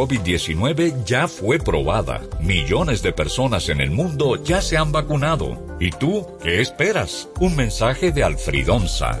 COVID-19 ya fue probada. Millones de personas en el mundo ya se han vacunado. ¿Y tú qué esperas? Un mensaje de Alfridonza.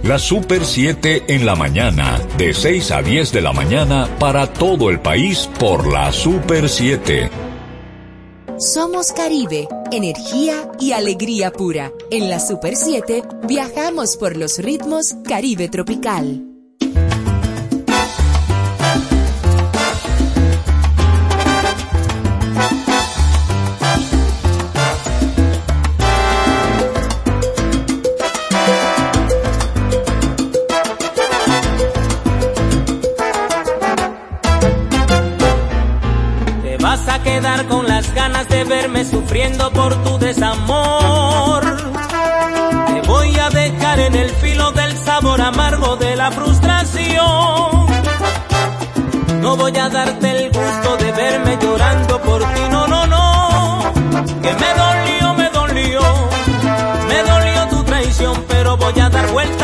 La Super 7 en la mañana, de 6 a 10 de la mañana para todo el país por la Super 7. Somos Caribe, energía y alegría pura. En la Super 7 viajamos por los ritmos Caribe Tropical. Verme sufriendo por tu desamor. Te voy a dejar en el filo del sabor amargo de la frustración. No voy a darte el gusto de verme llorando por ti, no, no, no. Que me dolió, me dolió, me dolió tu traición, pero voy a dar vuelta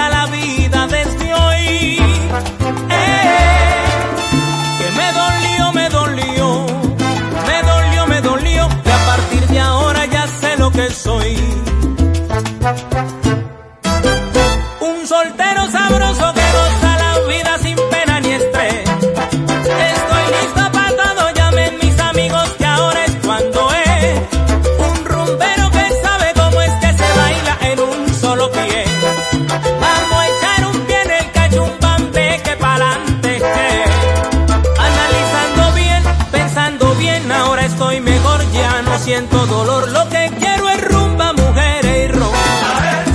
dolor, lo que quiero es rumba, mujeres y ron.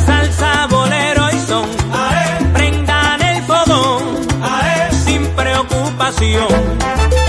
Salsa, bolero y son. Prendan el fogón sin preocupación.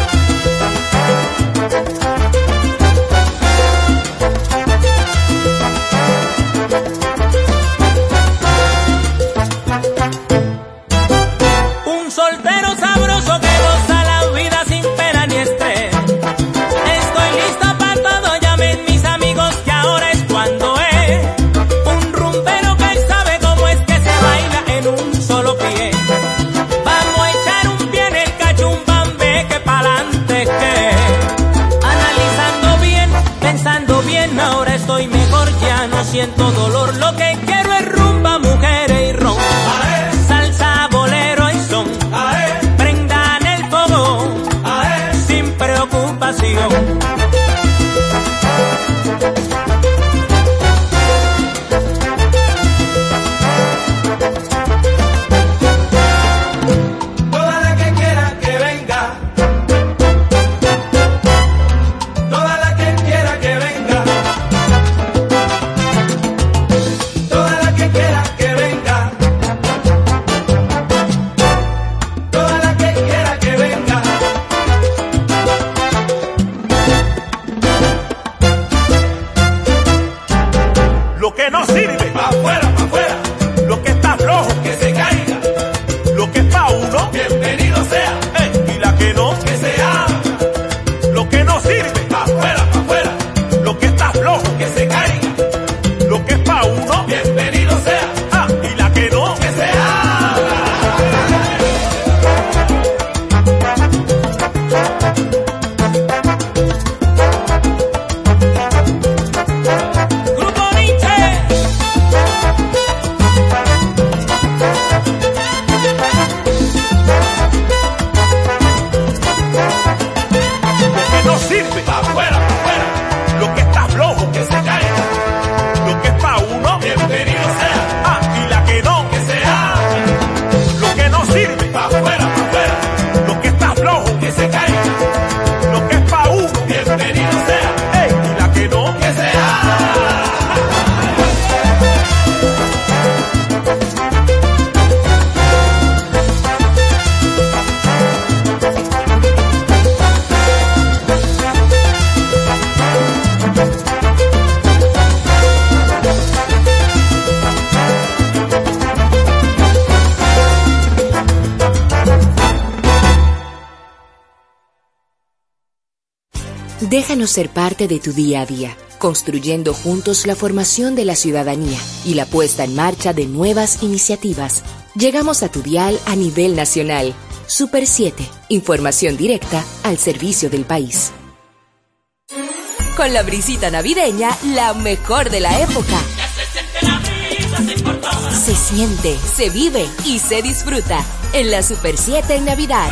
no sirve. ¡Afuera! Ser parte de tu día a día, construyendo juntos la formación de la ciudadanía y la puesta en marcha de nuevas iniciativas. Llegamos a tu dial a nivel nacional. Super 7, información directa al servicio del país. Con la brisita navideña, la mejor de la época. Se siente, se vive y se disfruta en la Super 7 en Navidad.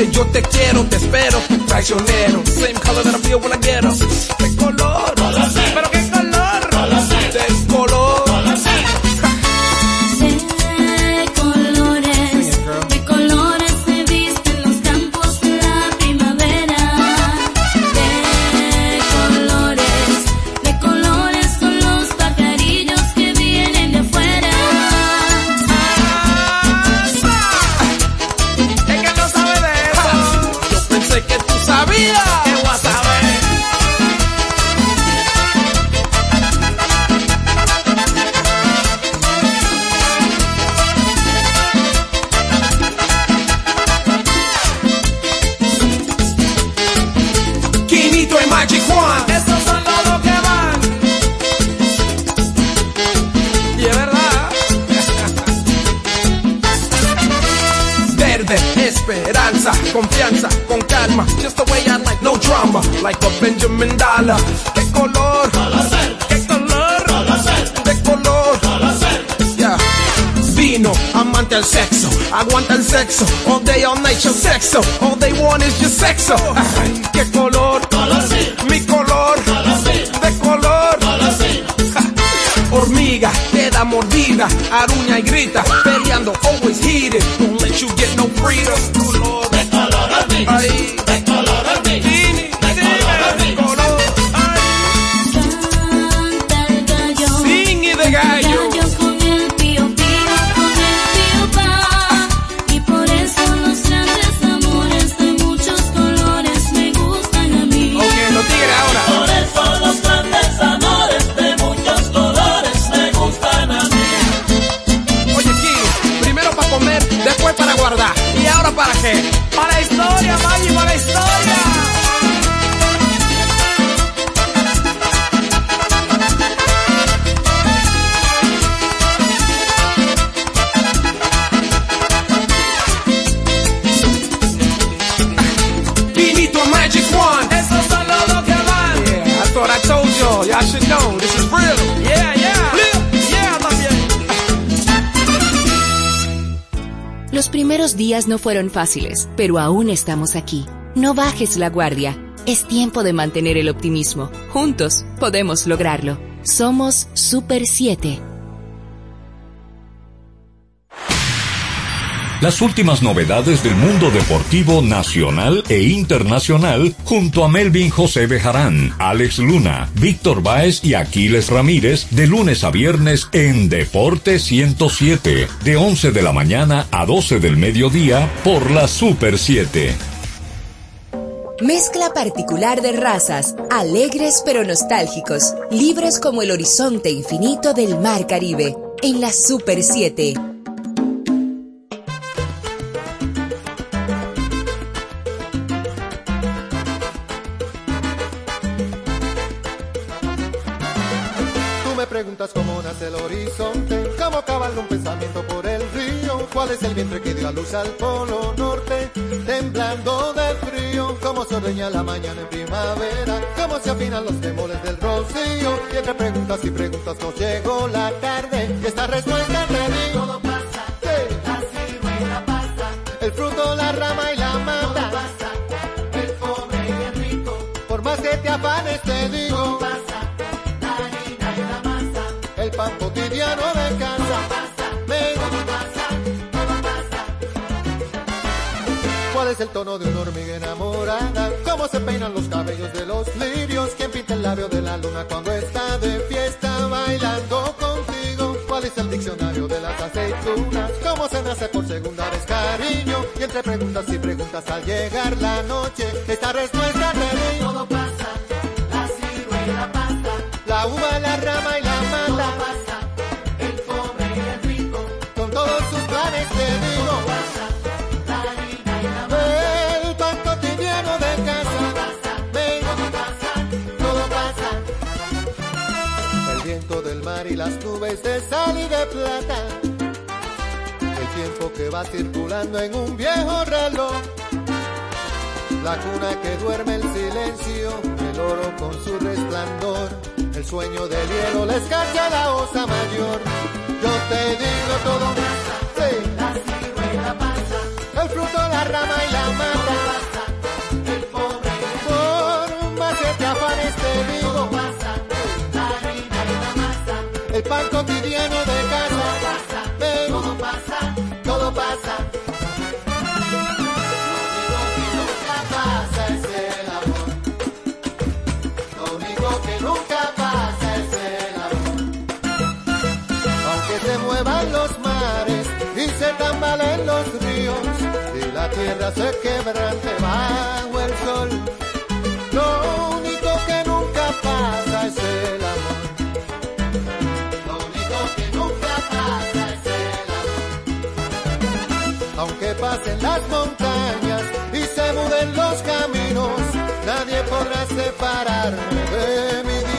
Dice yo te quiero, te espero. Traicionero. Same color that I feel when I get up. ¿Qué color? Sexo, all they want is your sexo. Ay, ¿Qué color? Mi color, de color. Ja. Hormiga, queda mordida, aruña y grita, peleando, always heated, después para guardar. ¿Y ahora para qué? Para la historia, Maggie, para la historia. Magic One. Esos son los dos que van. Yeah, I thought I told y'all. Y'all should know. This is real. Los primeros días no fueron fáciles, pero aún estamos aquí. No bajes la guardia. Es tiempo de mantener el optimismo. Juntos podemos lograrlo. Somos Super 7. Las últimas novedades del mundo deportivo nacional e internacional junto a Melvin José Bejarán, Alex Luna, Víctor Báez y Aquiles Ramírez de lunes a viernes en Deporte 107, de 11 de la mañana a 12 del mediodía por la Super 7. Mezcla particular de razas, alegres pero nostálgicos, libres como el horizonte infinito del mar Caribe, en la Super 7. Es el vientre que dio a luz al polo norte, temblando de frío, cómo se ordeña la mañana en primavera, cómo se afinan los temores del rocío, y entre preguntas y preguntas nos llegó la tarde, y esta respuesta te digo. Todo pasa, la ciruela pasa, el fruto, la ¿Cuál es el tono de una hormiga enamorada? ¿Cómo se peinan los cabellos de los lirios? ¿Quién pinta el labio de la luna cuando está de fiesta bailando contigo? ¿Cuál es el diccionario de las aceitunas? ¿Cómo se nace por segunda vez cariño? Y entre preguntas y preguntas al llegar la noche, esta respuesta te digo. Todo pasa, la ciruela pasa, la uva, la rama y la plata. El tiempo que va circulando en un viejo reloj. la cuna que duerme el silencio, el oro con su resplandor, el sueño del hielo les canta la osa mayor. Yo te digo todo, sí. La ciruela pasa, el fruto, la rama y la mata, pasa, el se quebrante bajo el sol. Lo único que nunca pasa es el amor. Lo único que nunca pasa es el amor. Aunque pasen las montañas y se muden los caminos, nadie podrá separarme de mi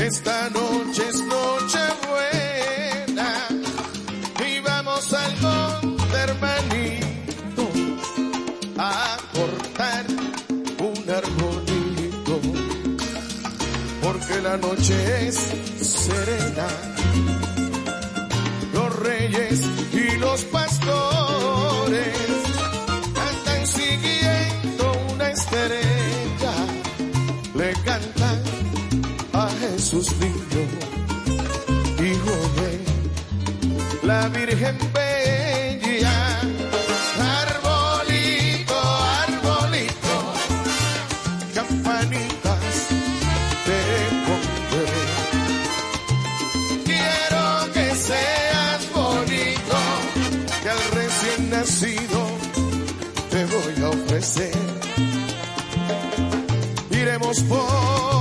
Esta noche es noche buena y vamos al monte hermanito a cortar un arbolito porque la noche es serena. Los reyes y los pastores Hijo de la Virgen Bella. Arbolito, arbolito, campanitas te pondré. Quiero que seas bonito, que al recién nacido te voy a ofrecer iremos por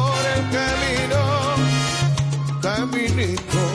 bonito.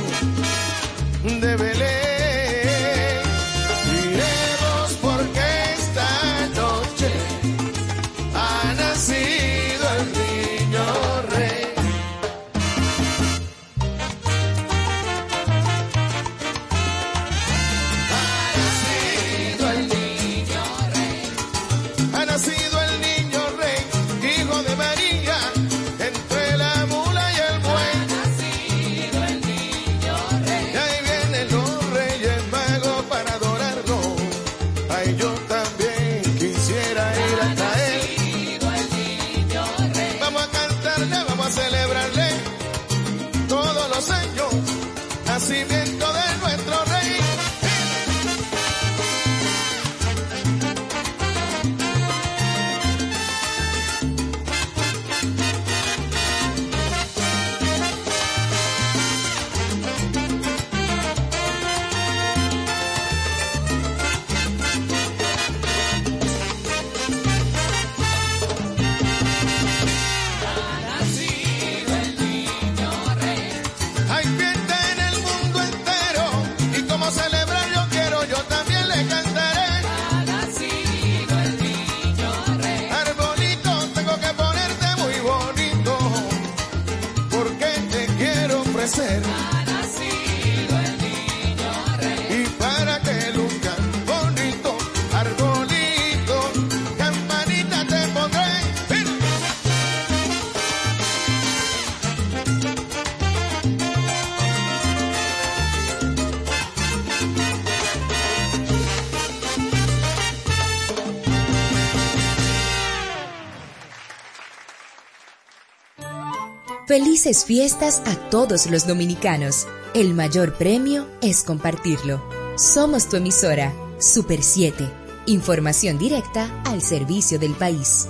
Felices fiestas a todos los dominicanos. El mayor premio es compartirlo. Somos tu emisora, Super 7. Información directa al servicio del país.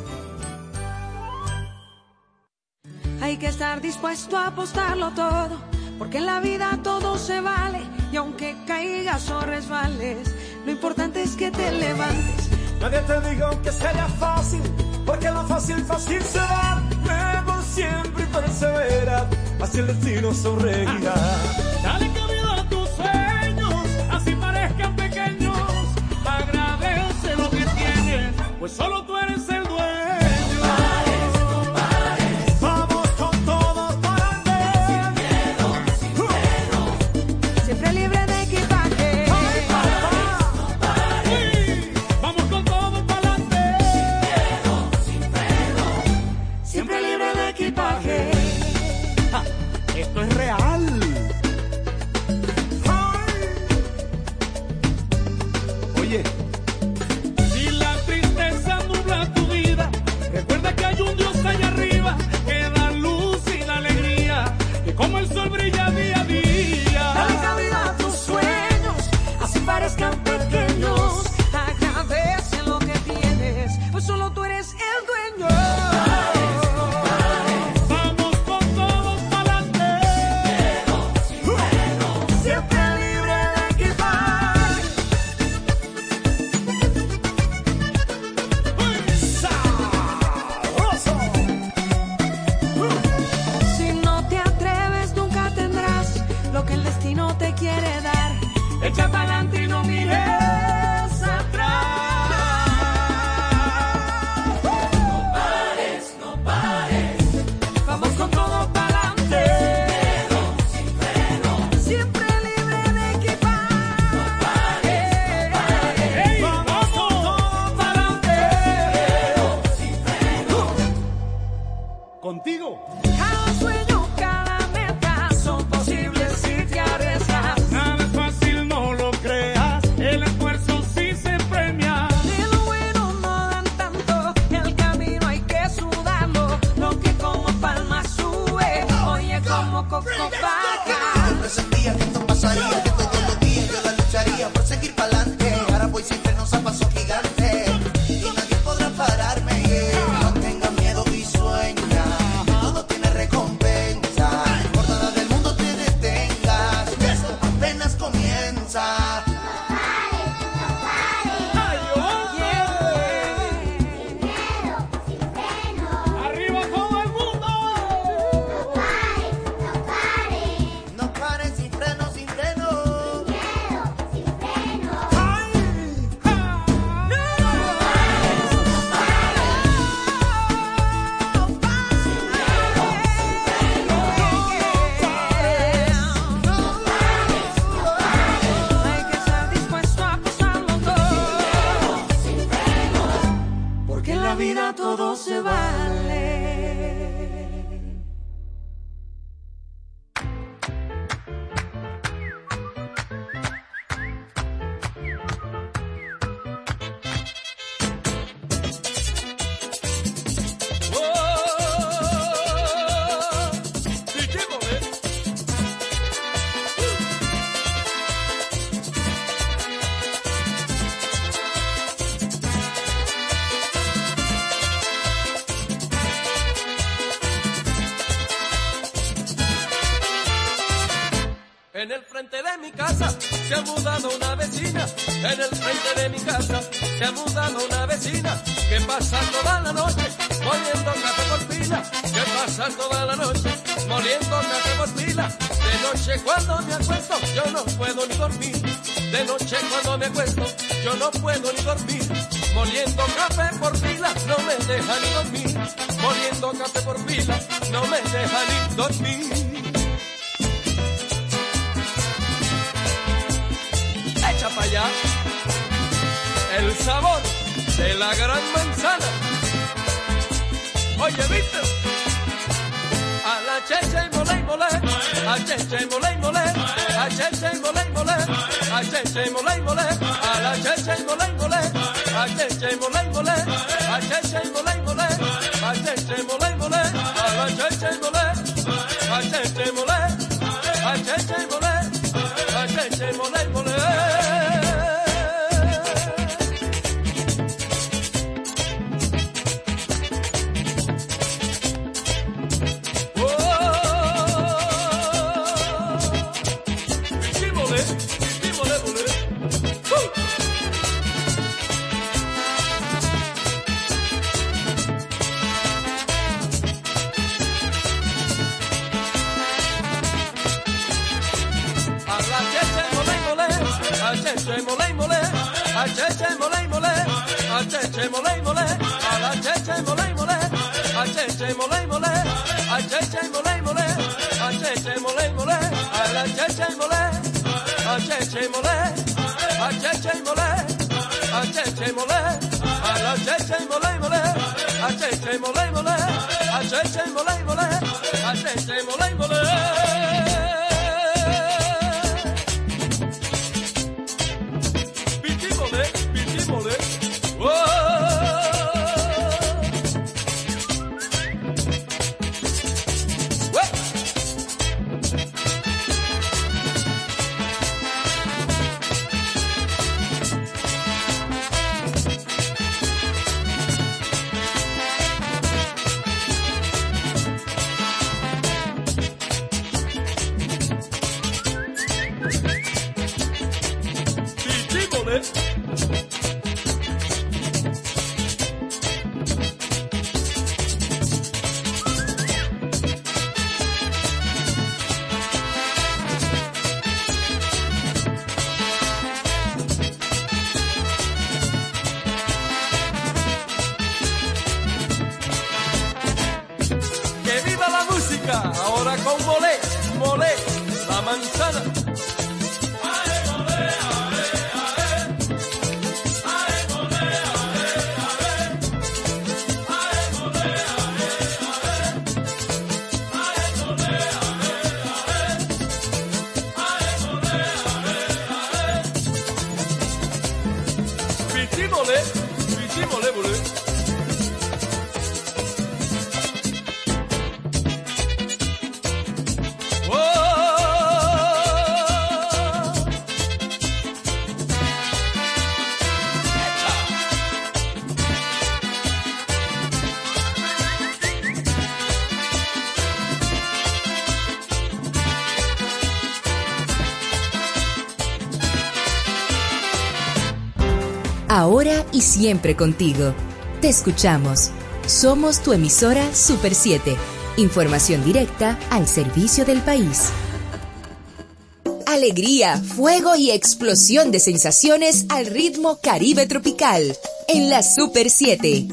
Hay que estar dispuesto a apostarlo todo, porque en la vida todo se vale. Y aunque caigas o resbales, lo importante es que te levantes. Nadie te dijo que sería fácil, porque lo fácil, fácil se va. Mejor siempre persevera, así el destino sonreirá. Dale camino a tus sueños, así parezcan pequeños, agradece lo que tienes, pues solo yeah. cuando me acuesto, yo no puedo ni dormir. Moliendo café por pila, no me deja ni dormir. Moliendo café por pila, no me deja ni dormir. Echa para allá el sabor de la gran manzana. Oye, ¿viste? A la checha y mole y mole, a checha y mole y mole la cheche mole mole, a cheche mole mole, a la cheche mole mole, a cheche mole mole. cheche mole, a cheche mole, a cheche mole, a la cheche mole mole, a cheche mole mole, a cheche mole. y siempre contigo. Te escuchamos. Somos tu emisora Super 7. Información directa al servicio del país. Alegría, fuego y explosión de sensaciones al ritmo caribe tropical. En la Super 7.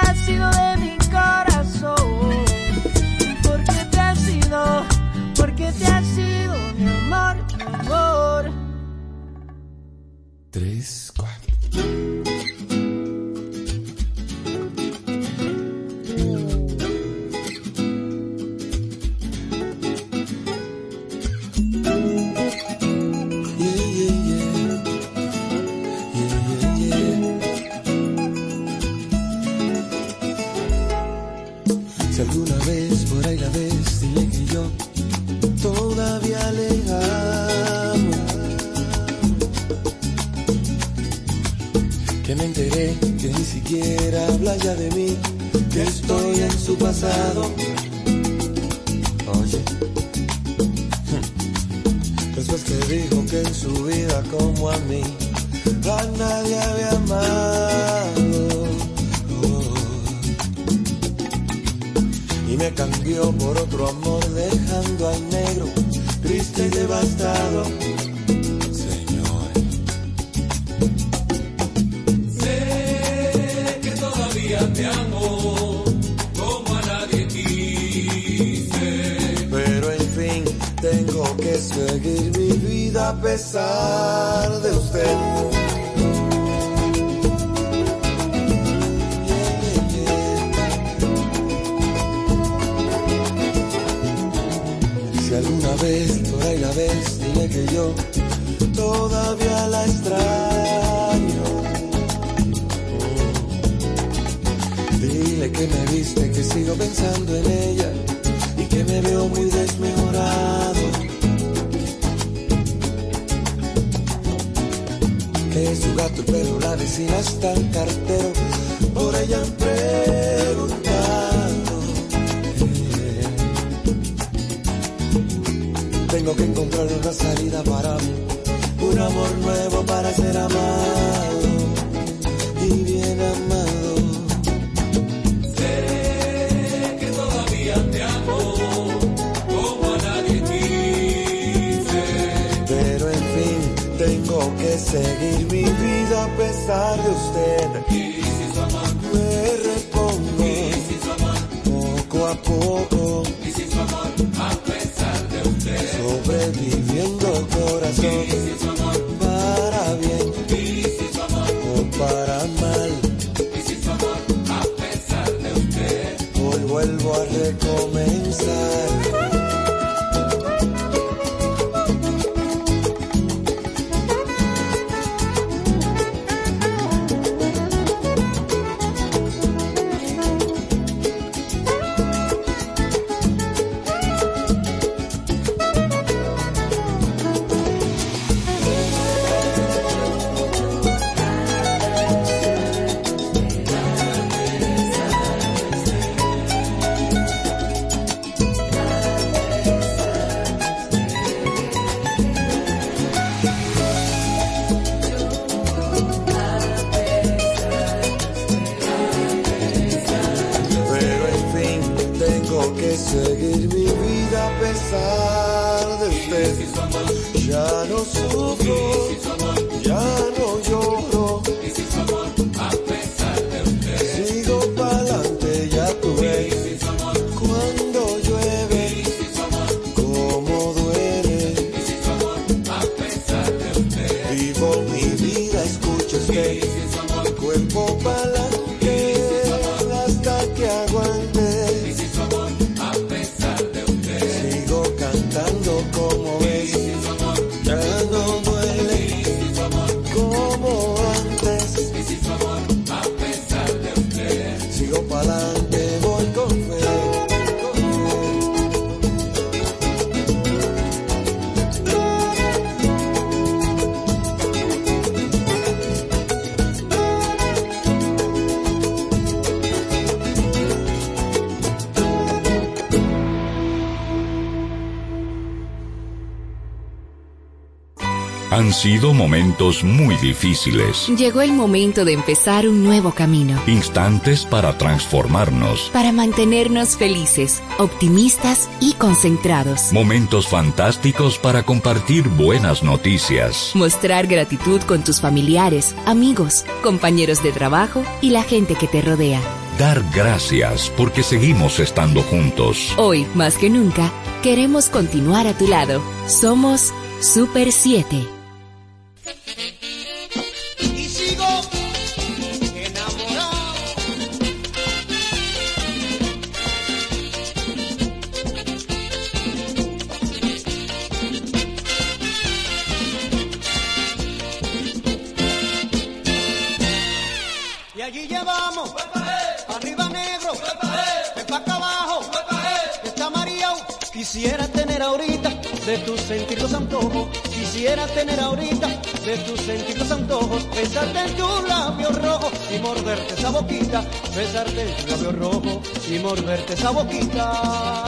¿Por qué te has siquiera habla ya de mí, que estoy en su pasado. Oye, después que dijo que en su vida como a mí, a nadie había amado. Oh y me cambió por otro amor dejando al negro triste y devastado. Seguir mi vida a pesar de usted. Si alguna vez por ahí la ves, dile que yo todavía la extraño. Dile que me viste, que sigo pensando en ella y que me veo muy desmejorado. Su gato y perro la vecina están cartero, por ella han preguntado. Tengo que encontrar una salida para mí, un amor nuevo para ser amado y bien amado. Seguir mi vida a pesar de usted. Me repongo poco a poco, a pesar de usted. sobreviviendo corazón, para bien o para mal. a pesar de usted. Hoy vuelvo a recomenzar. sido momentos muy difíciles. Llegó el momento de empezar un nuevo camino. Instantes para transformarnos. Para mantenernos felices, optimistas y concentrados. Momentos fantásticos para compartir buenas noticias. Mostrar gratitud con tus familiares, amigos, compañeros de trabajo y la gente que te rodea dar gracias porque seguimos estando juntos. Hoy, más que nunca, queremos continuar a tu lado. Somos Super 7. tener ahorita de tus sentidos antojos, besarte en tu labio rojo y morderte esa boquita, besarte en tu labio rojo y morderte esa boquita.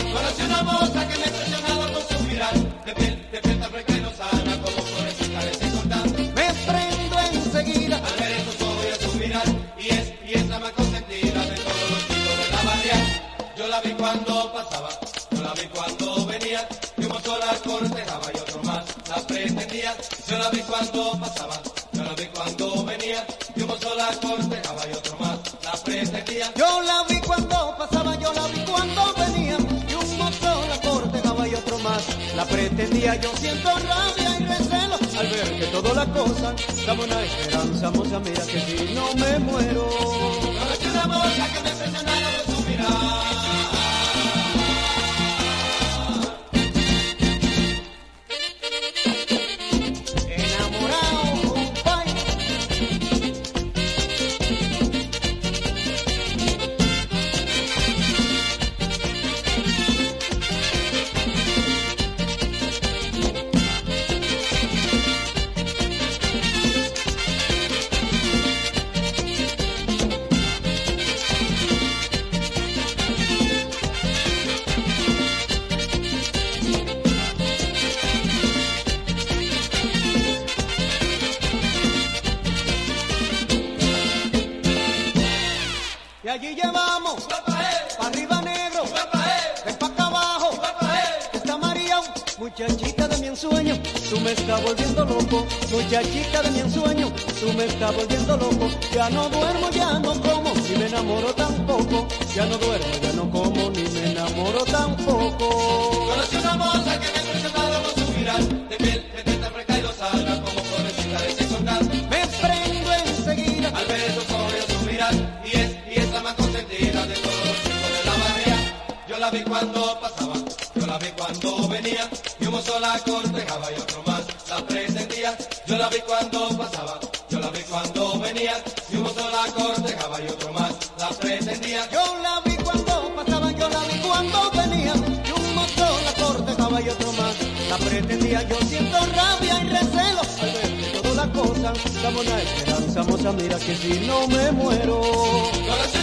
Yo la vi cuando venía, yo mozo la cortejaba y otro más la pretendía. Yo la vi cuando pasaba, yo la vi cuando venía, y un mozo la cortejaba y otro más la pretendía. Yo siento rabia y recelo al ver que toda la cosa daba una esperanza, moza, mira que si no me muero. No me quedamos, me muero.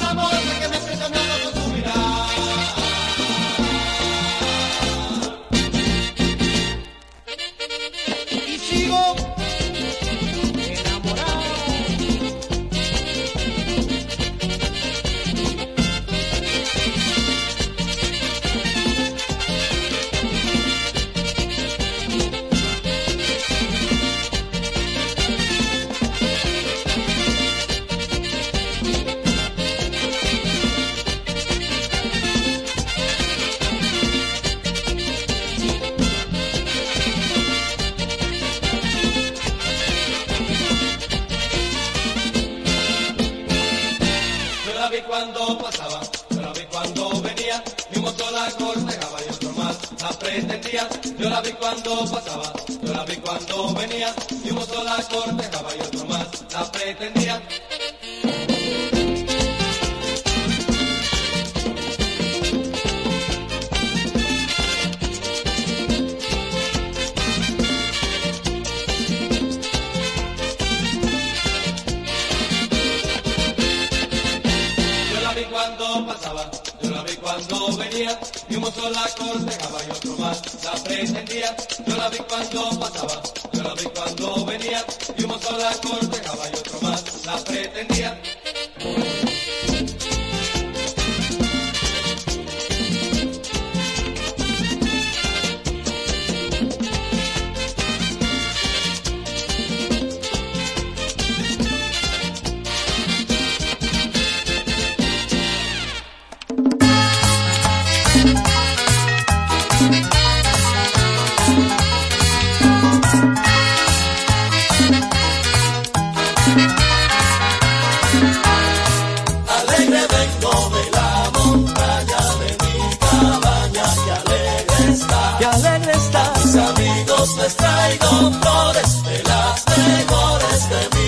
traigo flores de las mejores de mi.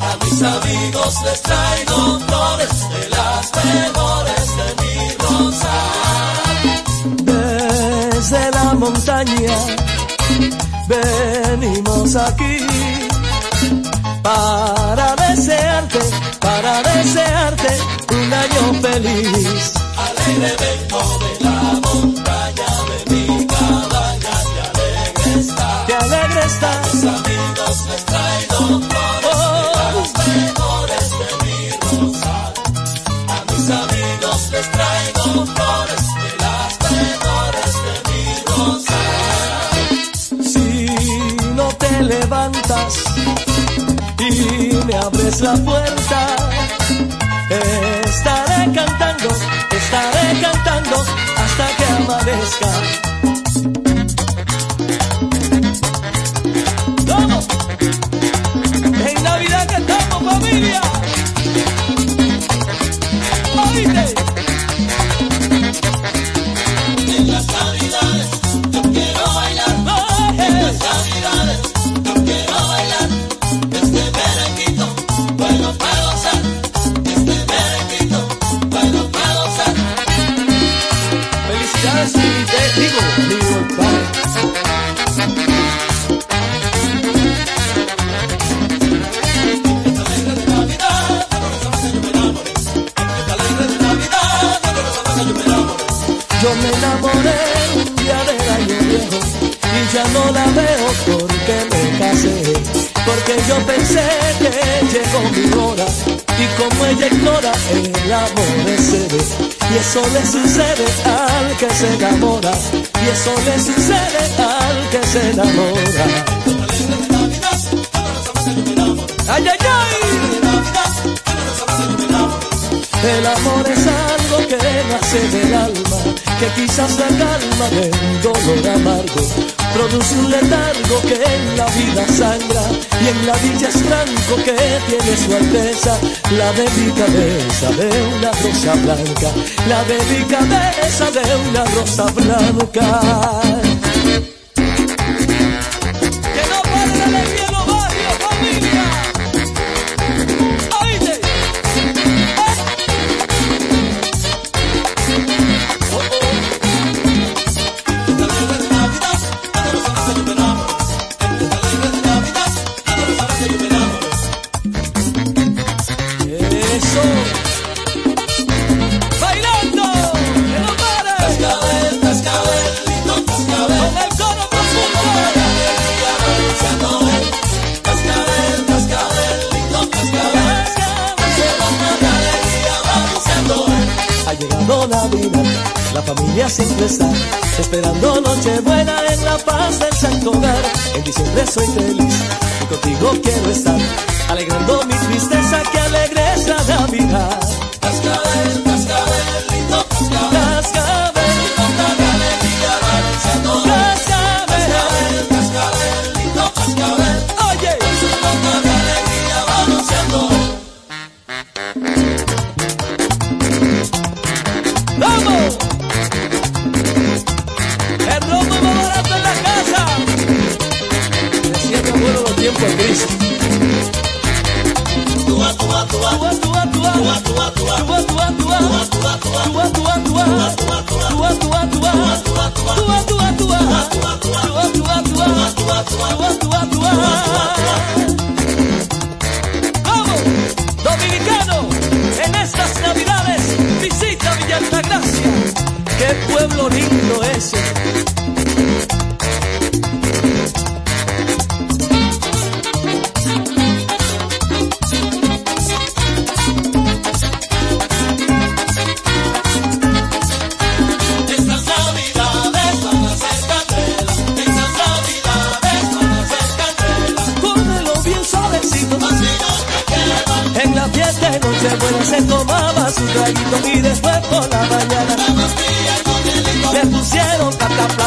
A mis amigos les traigo flores de las mejores de mi rosal. Desde la montaña venimos aquí para desearte, para desearte un año feliz. Alegre la fuerza. Estaré cantando, estaré cantando hasta que amanezca. eso le sucede al que se enamora, y eso le sucede al que se enamora. Ay, ay, ay. El amor es algo que nace del alma que quizás la calma del dolor amargo produce un letargo que en la vida sangra y en la dicha es franco que tiene su alteza. La delicadeza de una rosa blanca la delicadeza de una rosa blanca. En diciembre soy feliz y contigo quiero estar. Pueblo lindo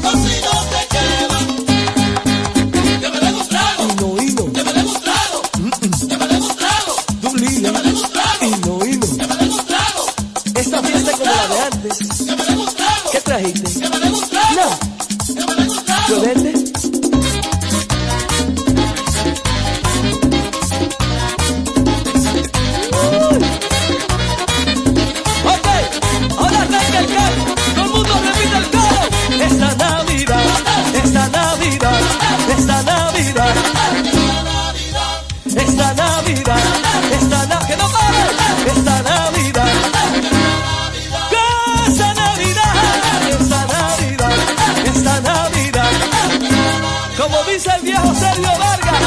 así dice el viejo Sergio Vargas.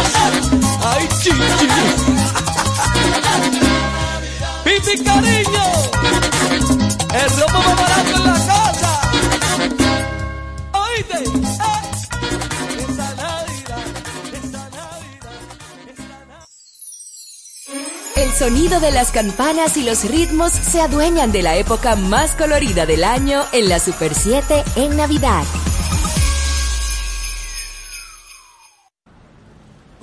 Ay, chichi. Pipi cariño. El robo más barato en la casa. Oíste. Eh. Esta Navidad, esta Navidad. El sonido de las campanas y los ritmos se adueñan de la época más colorida del año en la Super 7 en Navidad.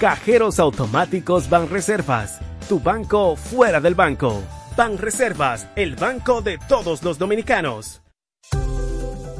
Cajeros automáticos Banreservas, tu banco fuera del banco. Banreservas, el banco de todos los dominicanos.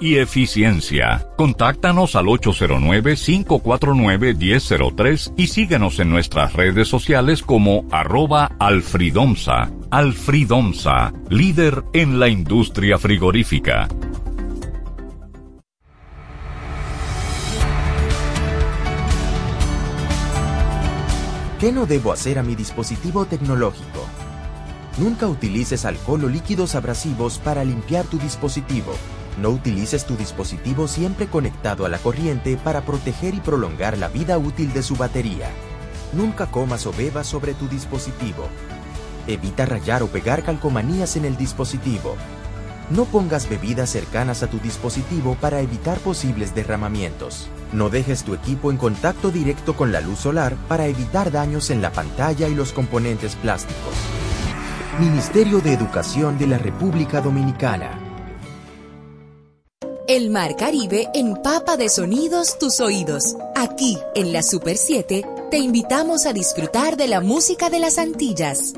y eficiencia. Contáctanos al 809-549-1003 y síguenos en nuestras redes sociales como arroba alfridomsa. Alfridomsa, líder en la industria frigorífica. ¿Qué no debo hacer a mi dispositivo tecnológico? Nunca utilices alcohol o líquidos abrasivos para limpiar tu dispositivo. No utilices tu dispositivo siempre conectado a la corriente para proteger y prolongar la vida útil de su batería. Nunca comas o bebas sobre tu dispositivo. Evita rayar o pegar calcomanías en el dispositivo. No pongas bebidas cercanas a tu dispositivo para evitar posibles derramamientos. No dejes tu equipo en contacto directo con la luz solar para evitar daños en la pantalla y los componentes plásticos. Ministerio de Educación de la República Dominicana. El Mar Caribe empapa de sonidos tus oídos. Aquí, en la Super 7, te invitamos a disfrutar de la música de las Antillas.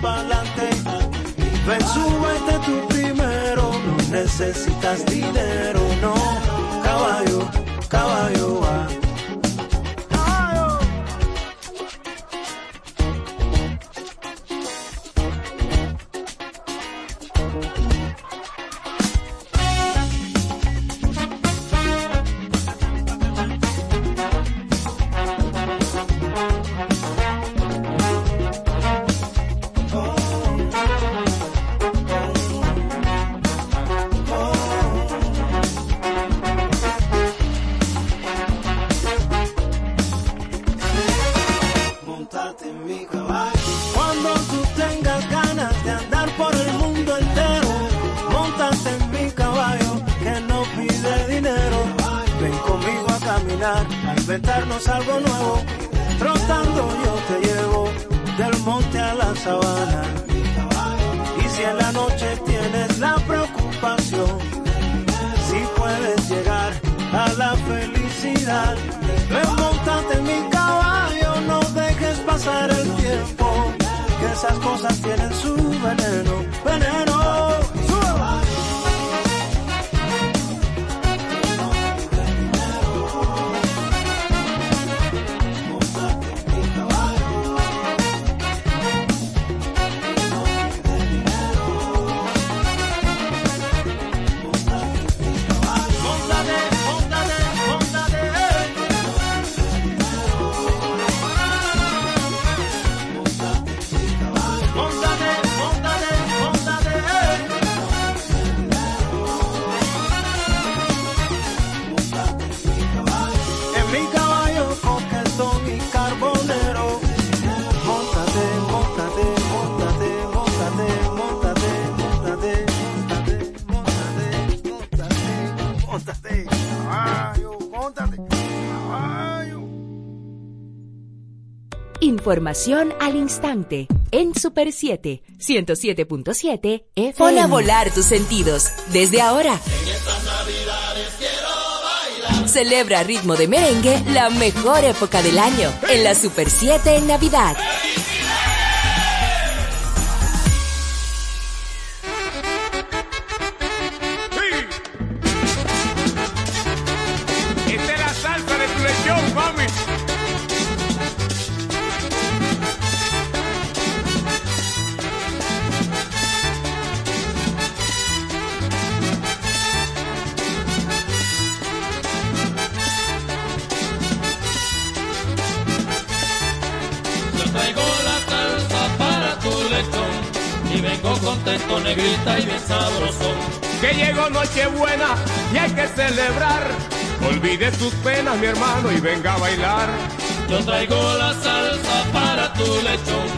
Pa'lante. Ven, súbete tú primero, no necesitas dinero, no. Caballo, caballo. Montarte Información al instante en Super 7, 107.7 FM. Pon a volar tus sentidos desde ahora. Celebra a ritmo de merengue la mejor época del año en la Super 7 en Navidad. Olvide tus penas, mi hermano, y venga a bailar. Yo traigo la salsa para tu lechón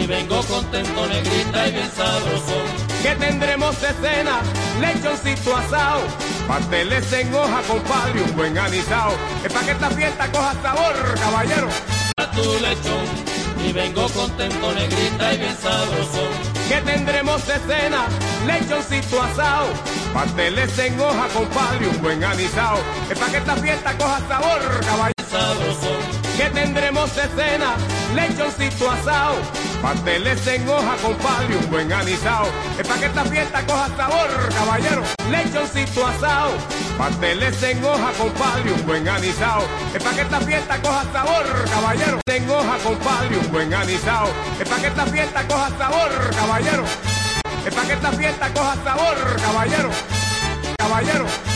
y vengo contento, negrita y bien sabroso. Que tendremos de cena, lechoncito asado, pasteles en hoja, compadre, un buen anisao. Es para que esta fiesta coja sabor, caballero. Para tu lechón y vengo contento, negrita y bien sabroso. Que tendremos de cena, lechoncito asado, pasteles en hoja, compadre, un buen anisao. Es para que esta fiesta coja sabor, caballero. Sabroso. Que tendremos de cena, lechoncito asado, pasteles en hoja, compadre, un buen anisao. Es para que esta fiesta coja sabor, caballero. Lechoncito asado, pasteles en hoja, compadre, un buen anisao. Es para que esta fiesta coja sabor, caballero. En hoja, compadre, un buen anisao. Es para que esta fiesta coja sabor, caballero. Es para que esta fiesta coja sabor, caballero. Caballero.